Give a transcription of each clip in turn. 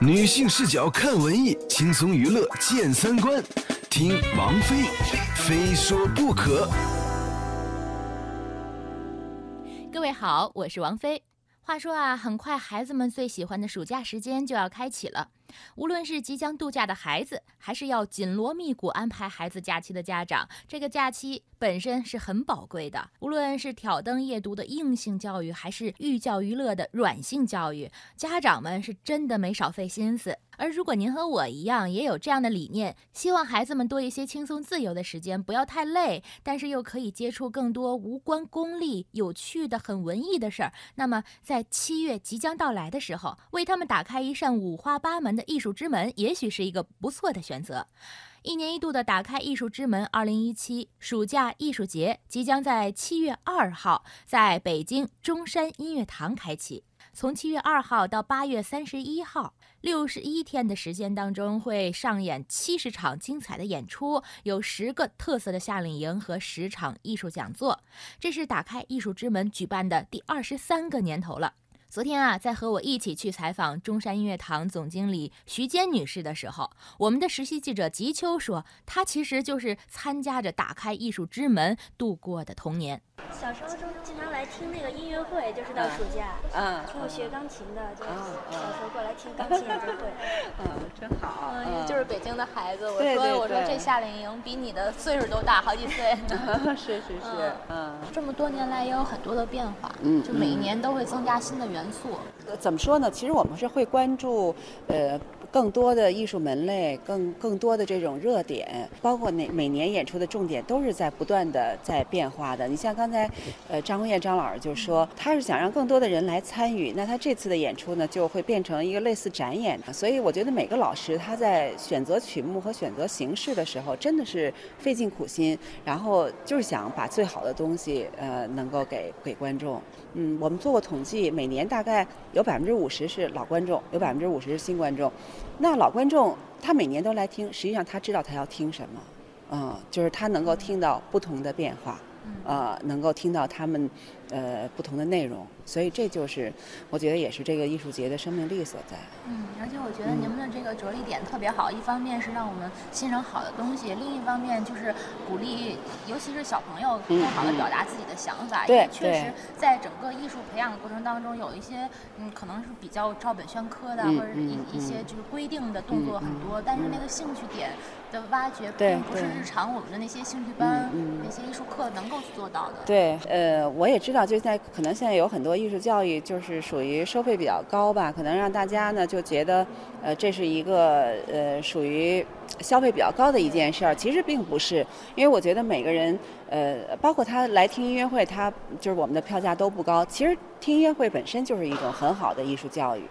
女性视角看文艺，轻松娱乐见三观。听王菲，非说不可。各位好，我是王菲。话说啊，很快孩子们最喜欢的暑假时间就要开启了。无论是即将度假的孩子，还是要紧锣密鼓安排孩子假期的家长，这个假期本身是很宝贵的。无论是挑灯夜读的硬性教育，还是寓教于乐的软性教育，家长们是真的没少费心思。而如果您和我一样也有这样的理念，希望孩子们多一些轻松自由的时间，不要太累，但是又可以接触更多无关功利、有趣的、很文艺的事儿，那么在七月即将到来的时候，为他们打开一扇五花八门的艺术之门，也许是一个不错的选择。一年一度的打开艺术之门二零一七暑假艺术节即将在七月二号在北京中山音乐堂开启。从七月二号到八月三十一号，六十一天的时间当中，会上演七十场精彩的演出，有十个特色的夏令营和十场艺术讲座。这是打开艺术之门举办的第二十三个年头了。昨天啊，在和我一起去采访中山音乐堂总经理徐坚女士的时候，我们的实习记者吉秋说，她其实就是参加着打开艺术之门度过的童年。小时候就经常来听那个音乐会，就是到暑假，嗯，听我学钢琴的，就小时候过来听钢琴演奏会。嗯，真好。嗯，就是北京的孩子，我说我说这夏令营比你的岁数都大好几岁 呢。是是是，嗯。这么多年来也有很多的变化，嗯就每一年都会增加新的元素。怎么说呢？其实我们是会关注，呃，更多的艺术门类，更更多的这种热点，包括每每年演出的重点都是在不断的在变化的。你像刚才，呃，张红艳张老师就说，他是想让更多的人来参与，那他这次的演出呢，就会变成一个类似展演。所以我觉得每个老师他在选择曲目和选择形式的时候，真的是费尽苦心，然后就是想把最好的东西，呃，能够给给观众。嗯，我们做过统计，每年大概有百分之五十是老观众，有百分之五十是新观众。那老观众他每年都来听，实际上他知道他要听什么，嗯，就是他能够听到不同的变化，呃，能够听到他们呃不同的内容，所以这就是我觉得也是这个艺术节的生命力所在。嗯，而且我觉得您们的这个着力点特别好，一方面是让我们欣赏好的东西，另一方面就是鼓励，尤其是小朋友更好的表达自己的想法。因对为确实在整个艺术培养的过程当中，有一些嗯可能是比较照本宣科的，嗯或者是一嗯一些就是规定的动作很多，但是那个兴趣点的挖掘，对并不是日常我们的那些兴趣班、那些艺术课能够做到的。对，呃，我也知道，就在可能现在有很多艺术教育就是属于收费比较高吧，可能让大家呢就觉得，呃，这是一个呃属于消费比较高的一件事儿。其实并不是，因为我觉得每个人，呃，包括他来听音乐会，他就是我们的票价都不高。其实听音乐会本身就是一种很好的艺术教育，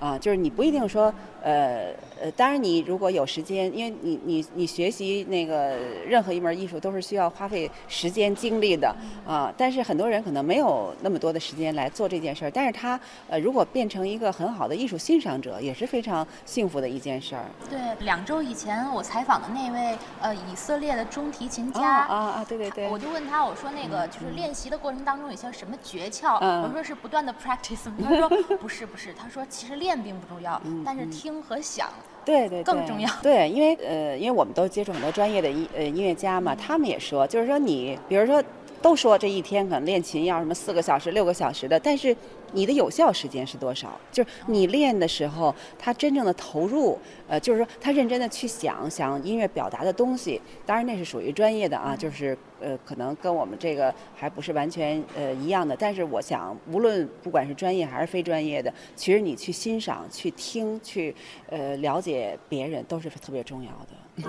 啊，就是你不一定说，呃呃，当然你如果有时间，因为你你你学习那个任何一门艺术都是需要花费时间精力的啊，但是很多人可能没有那么多的时间来做这件事儿，但是他呃如果变成一个很好的艺术欣赏者，也是非常幸福的一件事儿。对，两周以前我采访的那位呃以色列的中提琴啊家啊啊！对对对我，就问他，我说那个就是练习的过程当中有些什么诀窍？嗯我说是不断的 practice 吗。他说不是不是，他说其实练并不重要，但是听和想。对对对。更重要。对，因为呃，因为我们都接触很多专业的音呃音乐家嘛，他们也说，就是说你，比如说，都说这一天可能练琴要什么四个小时、六个小时的，但是你的有效时间是多少？就是你练的时候，他真正的投入，呃，就是说他认真的去想想音乐表达的东西，当然那是属于专业的啊，就是呃，可能跟我们这个还不是完全呃一样的，但是我想，无论不管是专业还是非专业的，其实你去欣赏、去听、去呃了解别人，都是特别重要的。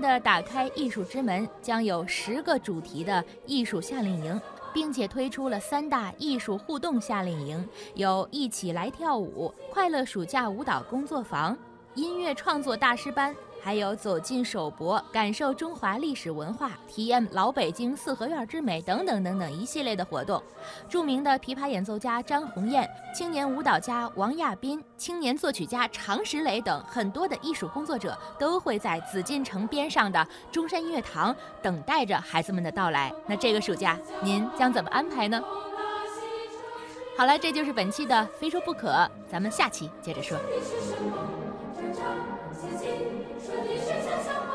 的打开艺术之门将有十个主题的艺术夏令营，并且推出了三大艺术互动夏令营，有一起来跳舞、快乐暑假舞蹈工作坊、音乐创作大师班。还有走进首博，感受中华历史文化，体验老北京四合院之美等等等等一系列的活动。著名的琵琶演奏家张红艳、青年舞蹈家王亚斌、青年作曲家常石磊等很多的艺术工作者都会在紫禁城边上的中山音乐堂等待着孩子们的到来。那这个暑假您将怎么安排呢？好了，这就是本期的非说不可，咱们下期接着说。紧，写信，说的是想象。